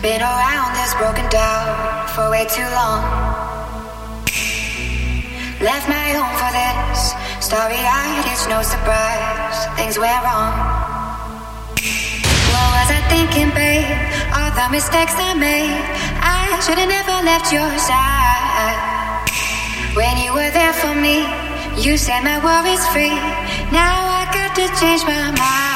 Been around this broken down for way too long. Left my home for this. Starry eyed, it's no surprise. Things went wrong. What was I thinking, babe? All the mistakes I made. I should've never left your side. When you were there for me, you set my worries free. Now I got to change my mind.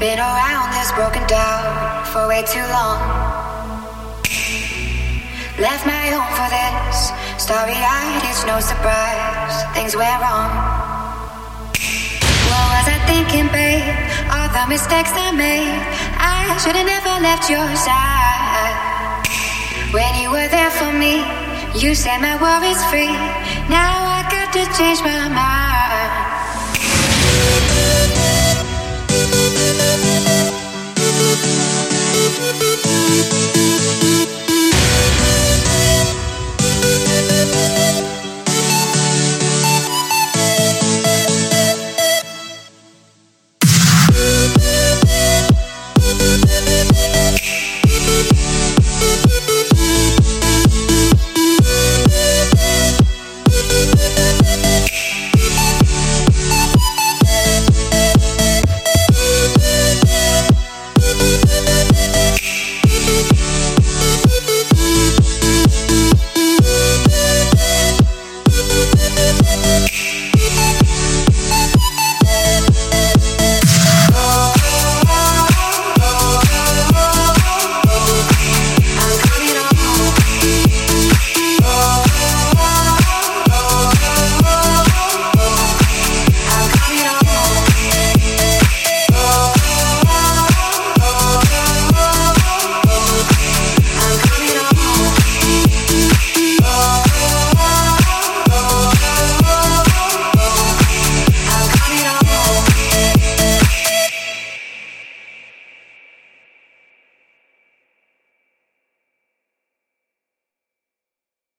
Been around this broken down for way too long. Left my home for this. Starry eyed, it's no surprise. Things went wrong. What was I thinking, babe? All the mistakes I made. I should've never left your side. When you were there for me, you set my worries free. Now I got to change my mind.